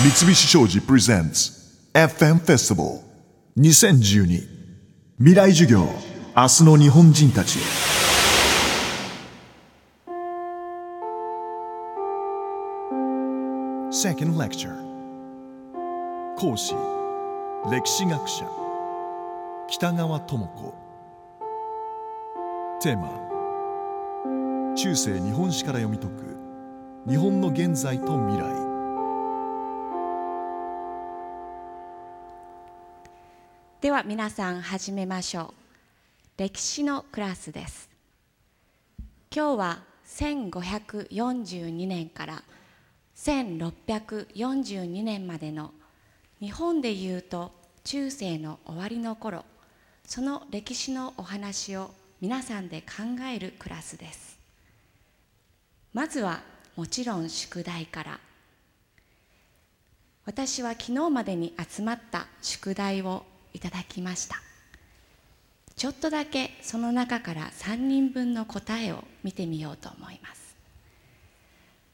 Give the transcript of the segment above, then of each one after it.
三菱商事 presents FM フェスティバル2012未来授業。明日の日本人たち。へ Second lecture. 講師。歴史学者。北川智子。テーマ。中世日本史から読み解く。日本の現在と未来。では皆さん始めましょう。歴史のクラスです。今日は1542年から1642年までの日本でいうと中世の終わりの頃その歴史のお話を皆さんで考えるクラスです。まずはもちろん宿題から。私は昨日までに集まった宿題をいただきました。ちょっとだけその中から3人分の答えを見てみようと思います。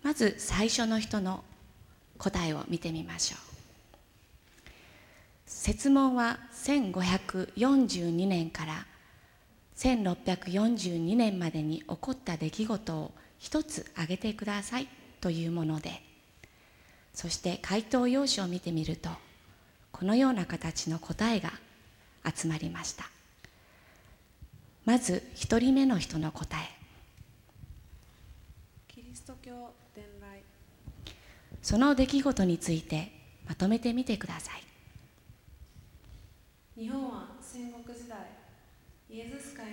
まず最初の人の答えを見てみましょう。設問は1542年から1642年までに起こった出来事を一つ挙げてくださいというものでそして回答用紙を見てみるとこのような形の答えが集まりました。まず一人目の人の答え。キリスト教伝来。その出来事についてまとめてみてください。日本は戦国時代イエズス会の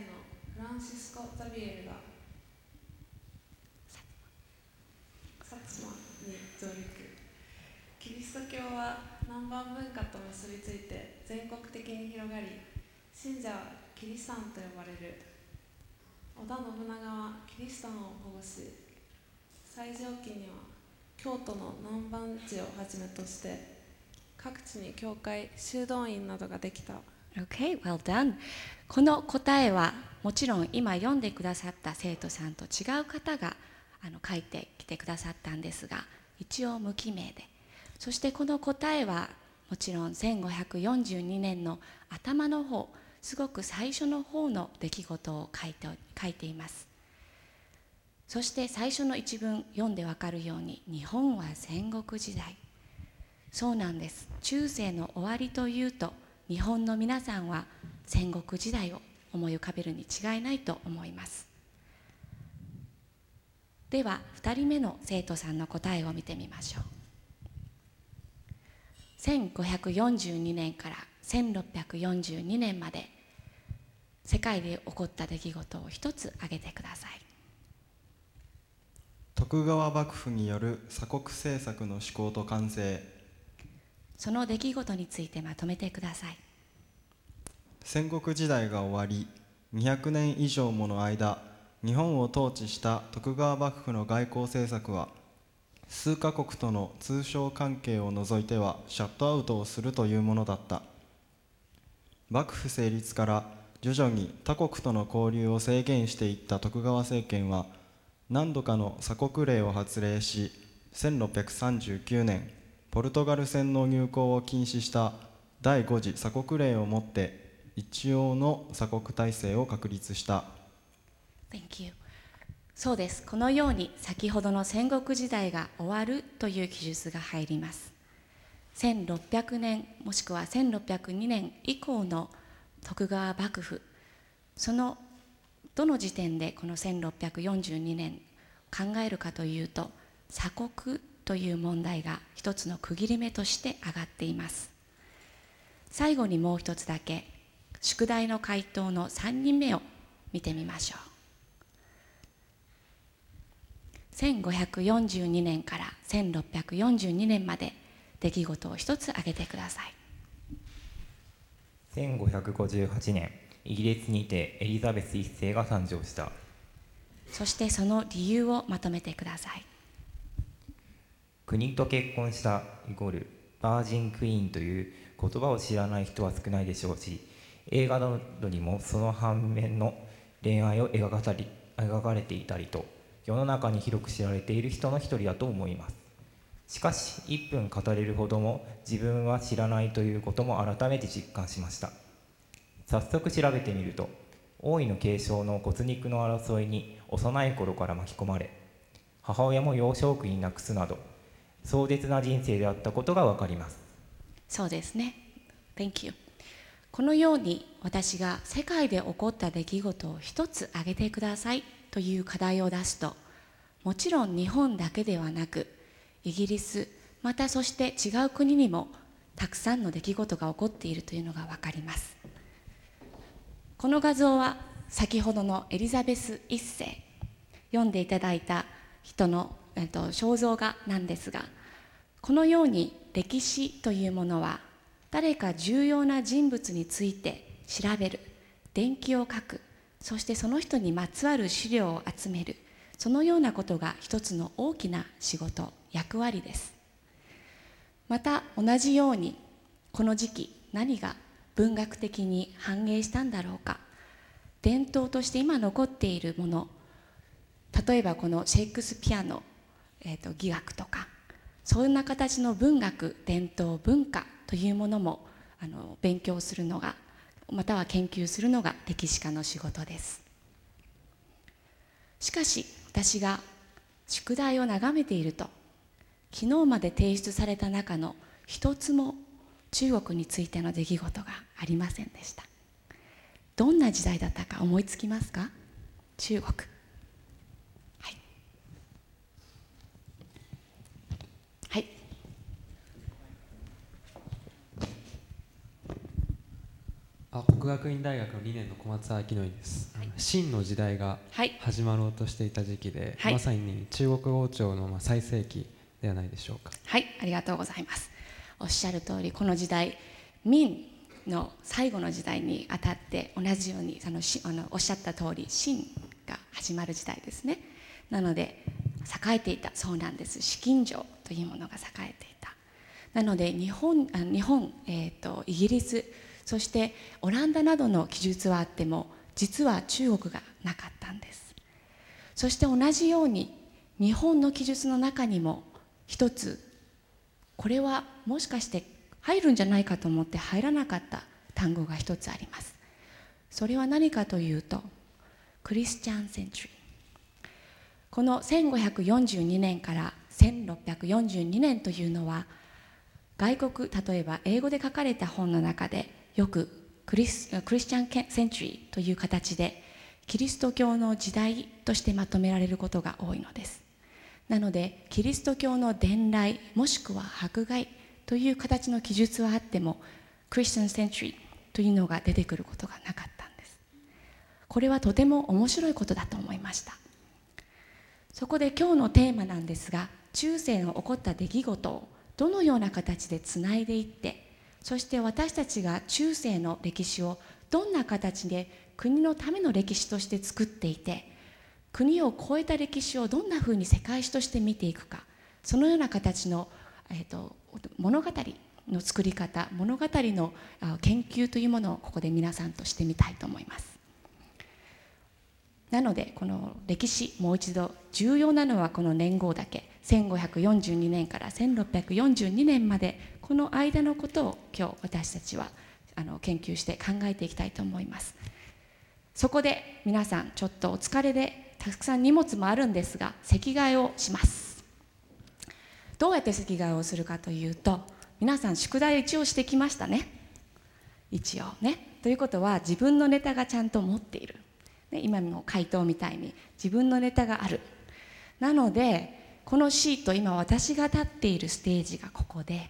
フランシスコ・ザビエルが薩摩に上陸。キリスト教は南蛮文化と結びついて全国的に広がり信者はキリシタンと呼ばれる。織田信長はキリシタンを保護し最上期には京都の南蛮地をはじめとして各地に教会修道院などができた。Okay, well done. この答えはもちろん今読んでくださった生徒さんと違う方があの書いてきてくださったんですが一応無記名で。そしてこの答えはもちろん1542年の頭の方すごく最初の方の出来事を書いて書いています。そして最初の一文読んでわかるように日本は戦国時代。そうなんです。中世の終わりというと日本の皆さんは戦国時代を思い浮かべるに違いないと思います。では2人目の生徒さんの答えを見てみましょう。1542年から1642年まで世界で起こった出来事を一つ挙げてください。徳川幕府による鎖国政策の施行と完成。その出来事についてまとめてください。戦国時代が終わり200年以上もの間日本を統治した徳川幕府の外交政策は数カ国との通商関係を除いてはシャットアウトをするというものだった。幕府成立から徐々に他国との交流を制限していった徳川政権は何度かの鎖国令を発令し1639年ポルトガル船の入港を禁止した第5次鎖国令をもって一応の鎖国体制を確立した。Thank you. そうです。このように先ほどの戦国時代が終わるという記述が入ります。1600年もしくは1602年以降の徳川幕府。そのどの時点でこの1642年考えるかというと鎖国という問題が一つの区切り目として上がっています。最後にもう一つだけ宿題の回答の3人目を見てみましょう。1542年から1642年まで出来事を一つ挙げてください。1558年イギリスにてエリザベス一世が誕生した。そしてその理由をまとめてください。国と結婚したイコールバージンクイーンという言葉を知らない人は少ないでしょうし映画などにもその反面の恋愛を描かたり描かれていたりと世の中に広く知られている人の一人だと思います。しかし1分語れるほども自分は知らないということも改めて実感しました。早速調べてみると王位の継承の骨肉の争いに幼い頃から巻き込まれ母親も幼少期に亡くすなど壮絶な人生であったことが分かります。そうですね。Thank you. このように私が世界で起こった出来事を一つ挙げてください。という課題を出すともちろん日本だけではなくイギリスまたそして違う国にもたくさんの出来事が起こっているというのが分かります。この画像は先ほどのエリザベス一世読んでいただいた人の、えっと、肖像画なんですがこのように歴史というものは誰か重要な人物について調べる伝記を書くそしてその人にまつわる資料を集める。そのようなことが一つの大きな仕事役割です。また同じようにこの時期何が文学的に反映したんだろうか。伝統として今残っているもの例えばこのシェイクスピアの、えーと、戯学とかそんな形の文学伝統文化というものもあの勉強するのがまたは研究するのが歴史家の仕事です。しかし私が宿題を眺めていると昨日まで提出された中の一つも中国についての出来事がありませんでした。どんな時代だったか思いつきますか？中国はいはいあ国学院大学の2年の小松明則です、はい、秦の時代が始まろうとしていた時期で、はい、まさに中国王朝の最盛期ではないでしょうか。はいありがとうございます。おっしゃる通りこの時代明の最後の時代にあたって同じようにあのしあのおっしゃった通り秦が始まる時代ですね。なので栄えていたそうなんです。資金城というものが栄えていた。なので日本あ日本、えーと、イギリスそしてオランダなどの記述はあっても実は中国がなかったんです。そして同じように日本の記述の中にも一つこれはもしかして入るんじゃないかと思って入らなかった単語が一つあります。それは何かというとクリスチャン・センチュリー。この1542年から1642年というのは外国例えば英語で書かれた本の中でよくクリスクリスチャン・センチュリーという形でキリスト教の時代としてまとめられることが多いのです。なのでキリスト教の伝来もしくは迫害という形の記述はあってもクリスチャン・センチュリーというのが出てくることがなかったんです。これはとても面白いことだと思いました。そこで今日のテーマなんですが中世の起こった出来事をどのような形でつないでいってそして私たちが中世の歴史をどんな形で国のための歴史として作っていて国を超えた歴史をどんなふうに世界史として見ていくかそのような形の、えーと、物語の作り方物語の研究というものをここで皆さんとしてみたいと思います。なのでこの歴史もう一度重要なのはこの年号だけ。1542年から1642年までこの間のことを今日私たちはあの研究して考えていきたいと思います。そこで皆さんちょっとお疲れでたくさん荷物もあるんですが席替えをします。どうやって席替えをするかというと皆さん宿題一応してきましたね。一応ね。ということは自分のネタがちゃんと持っている、今の回答みたいに自分のネタがある。なのでこのシート今私が立っているステージがここで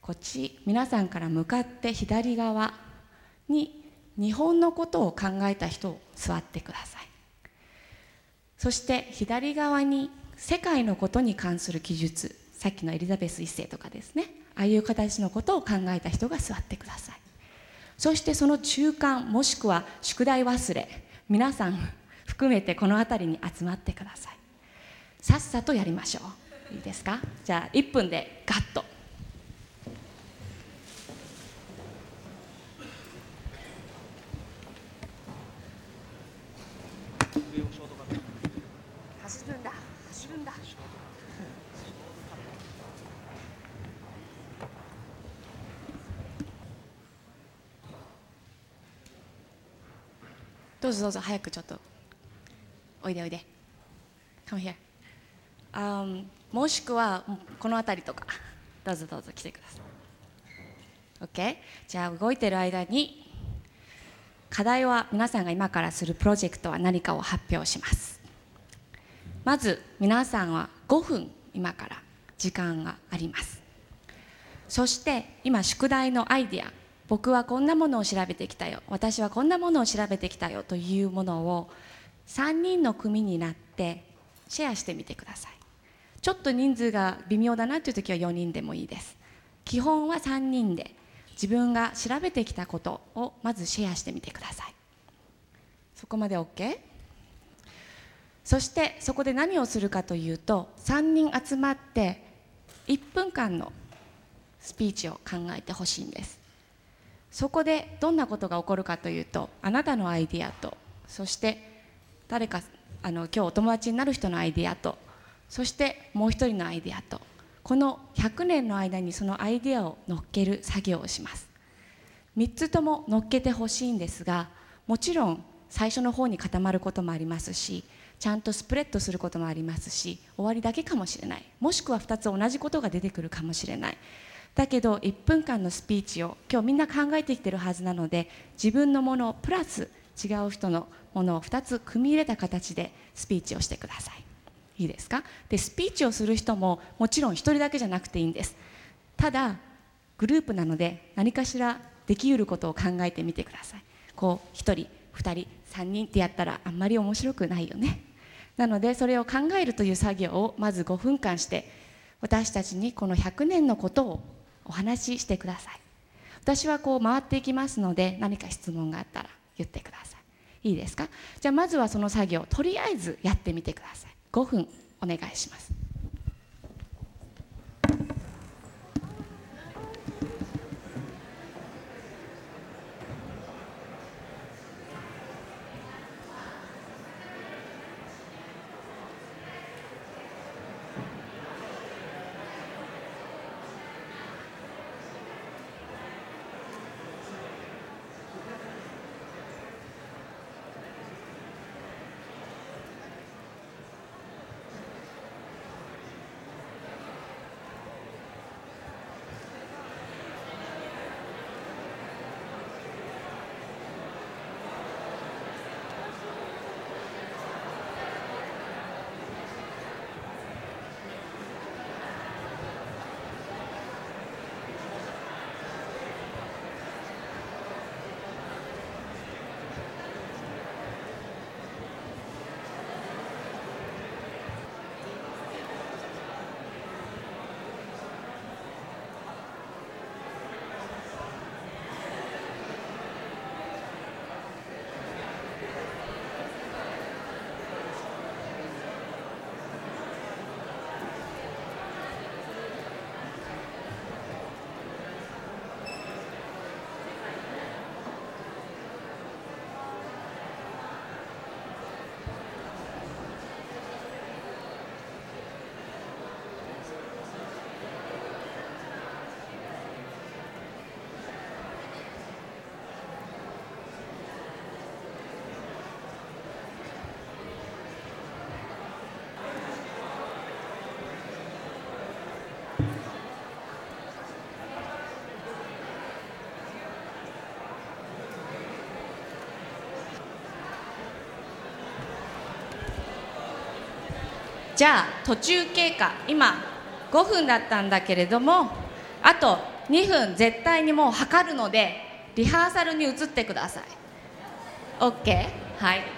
こっち皆さんから向かって左側に日本のことを考えた人を座ってください。そして左側に世界のことに関する記述さっきのエリザベス1世とかですね。ああいう形のことを考えた人が座ってください。そしてその中間もしくは宿題忘れ皆さん含めてこの辺りに集まってください。さっさとやりましょう。いいですか？じゃあ1分でガッと。走るんだ。走るんだ。どうぞどうぞ早くちょっとおいでおいで。Come here、um, もしくはこの辺りとか。どうぞどうぞ来てください。OK じゃあ動いてる間に課題は皆さんが今からするプロジェクトは何かを発表します。まず皆さんは5分今から時間があります。そして今宿題のアイディア僕はこんなものを調べてきたよ。私はこんなものを調べてきたよ。というものを3人の組になってシェアしてみてください。ちょっと人数が微妙だなという時は4人でもいいです。基本は3人で自分が調べてきたことをまずシェアしてみてください。そこまで OK? そしてそこで何をするかというと3人集まって1分間のスピーチを考えてほしいんです。そこでどんなことが起こるかというとあなたのアイディアとそして誰かあの今日お友達になる人のアイディアとそしてもう一人のアイディアとこの100年の間にそのアイディアを乗っける作業をします。3つとも乗っけてほしいんですがもちろん最初の方に固まることもありますしちゃんとスプレッドすることもありますし終わりだけかもしれない。もしくは2つ同じことが出てくるかもしれない。だけど1分間のスピーチを今日みんな考えてきてるはずなので自分のものプラス違う人のものを2つ組み入れた形でスピーチをしてください。いいですか？でスピーチをする人ももちろん1人だけじゃなくていいんです。ただグループなので何かしらできうることを考えてみてください。こう1人2人3人ってやったらあんまり面白くないよね。なのでそれを考えるという作業をまず5分間して私たちにこの100年のことをお話ししてください。私はこう回っていきますので何か質問があったら言ってください。いいですか？じゃあまずはその作業とりあえずやってみてください。5分お願いします。じゃあ途中経過。今5分だったんだけれどもあと2分絶対にもう測るのでリハーサルに移ってください。OK はい。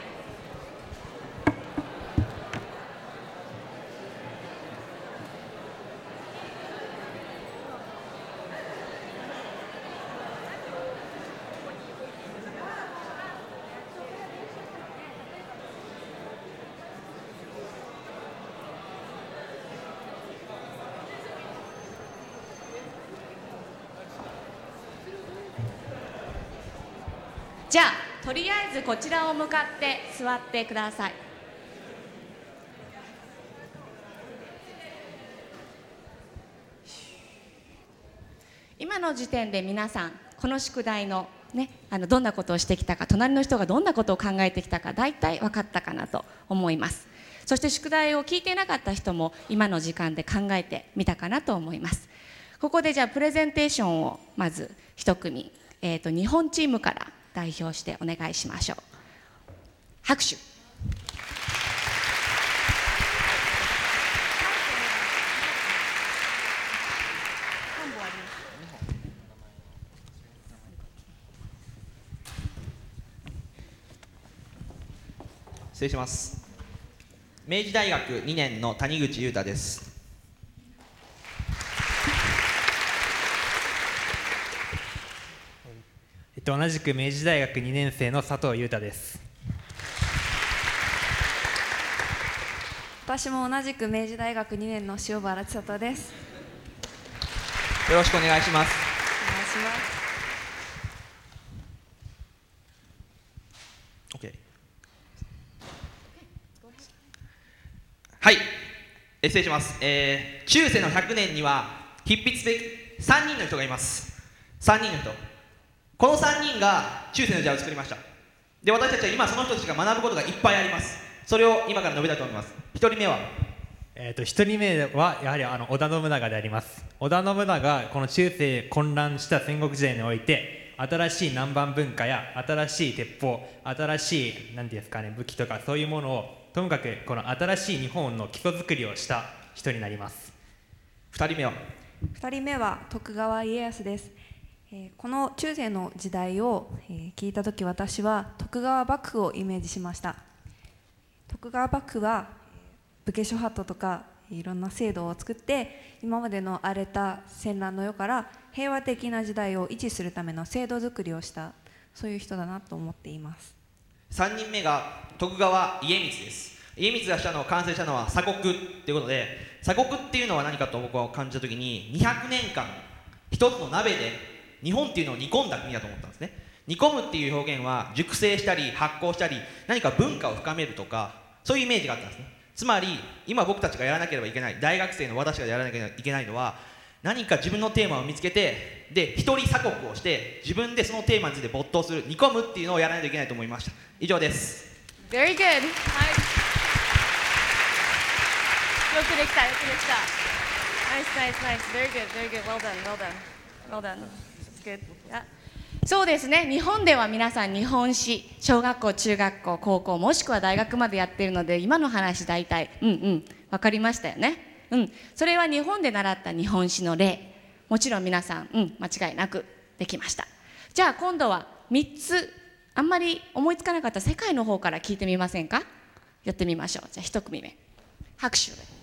じゃあとりあえずこちらを向かって座ってください。今の時点で皆さんこの宿題のね、あのどんなことをしてきたか隣の人がどんなことを考えてきたか大体分かったかなと思います。そして宿題を聞いていなかった人も今の時間で考えてみたかなと思います。ここでじゃあプレゼンテーションをまず一組、えーと、と日本チームから代表してお願いしましょう。拍手。失礼します。明治大学2年の谷口裕太ですえっと同じく明治大学2年生の佐藤裕太です。私も同じく明治大学2年の塩原千里です。よろしくお願いします。お願いします。はい。失礼します、えー、中世の100年には筆筆で3人の人がいます。3人の人この3人が中世の時代を作りました。で私たちは今その人たちが学ぶことがいっぱいあります。それを今から述べたいと思います。1人目は？えーと、1人目はやはりあの織田信長であります。織田信長がこの中世混乱した戦国時代において新しい南蛮文化や新しい鉄砲新しい何ていうんですかね武器とかそういうものをともかくこの新しい日本の基礎作りをした人になります。2人目は？2人目は徳川家康です、え、この中世の時代を、え、聞いた時私は徳川幕府をイメージしました。徳川幕府は武家諸法度とかいろんな制度を作って今までの荒れた戦乱の世から平和的な時代を維持するための制度づくりをしたそういう人だなと思っています。3人目が徳川家光です。家光がしたの完成したのは鎖国っていうことで鎖国っていうのは何かと僕は感じた時に200年間一つの鍋で日本っていうのを煮込んだ国だと思ったんですね。煮込むっていう表現は熟成したり発酵したり何か文化を深めるとかそういうイメージがあったんですね。つまり今僕たちがやらなければいけない大学生の私がやらなきゃいけないのは何か自分のテーマを見つけてで一人鎖国をして自分でそのテーマについて没頭する煮込むっていうのをやらないといけないと思いました。以上です。Very good. はいよくできたよくできた。Nice nice nice. Very good very good. Well done well done well done. That's good yeah そうですね。日本では皆さん日本史小学校中学校高校もしくは大学までやってるので今の話大体うんうん分かりましたよね。うん、それは日本で習った日本史の例。もちろん皆さん、うん、間違いなくできました。じゃあ今度は3つあんまり思いつかなかった世界の方から聞いてみませんか？やってみましょう。じゃあ1組目。拍手。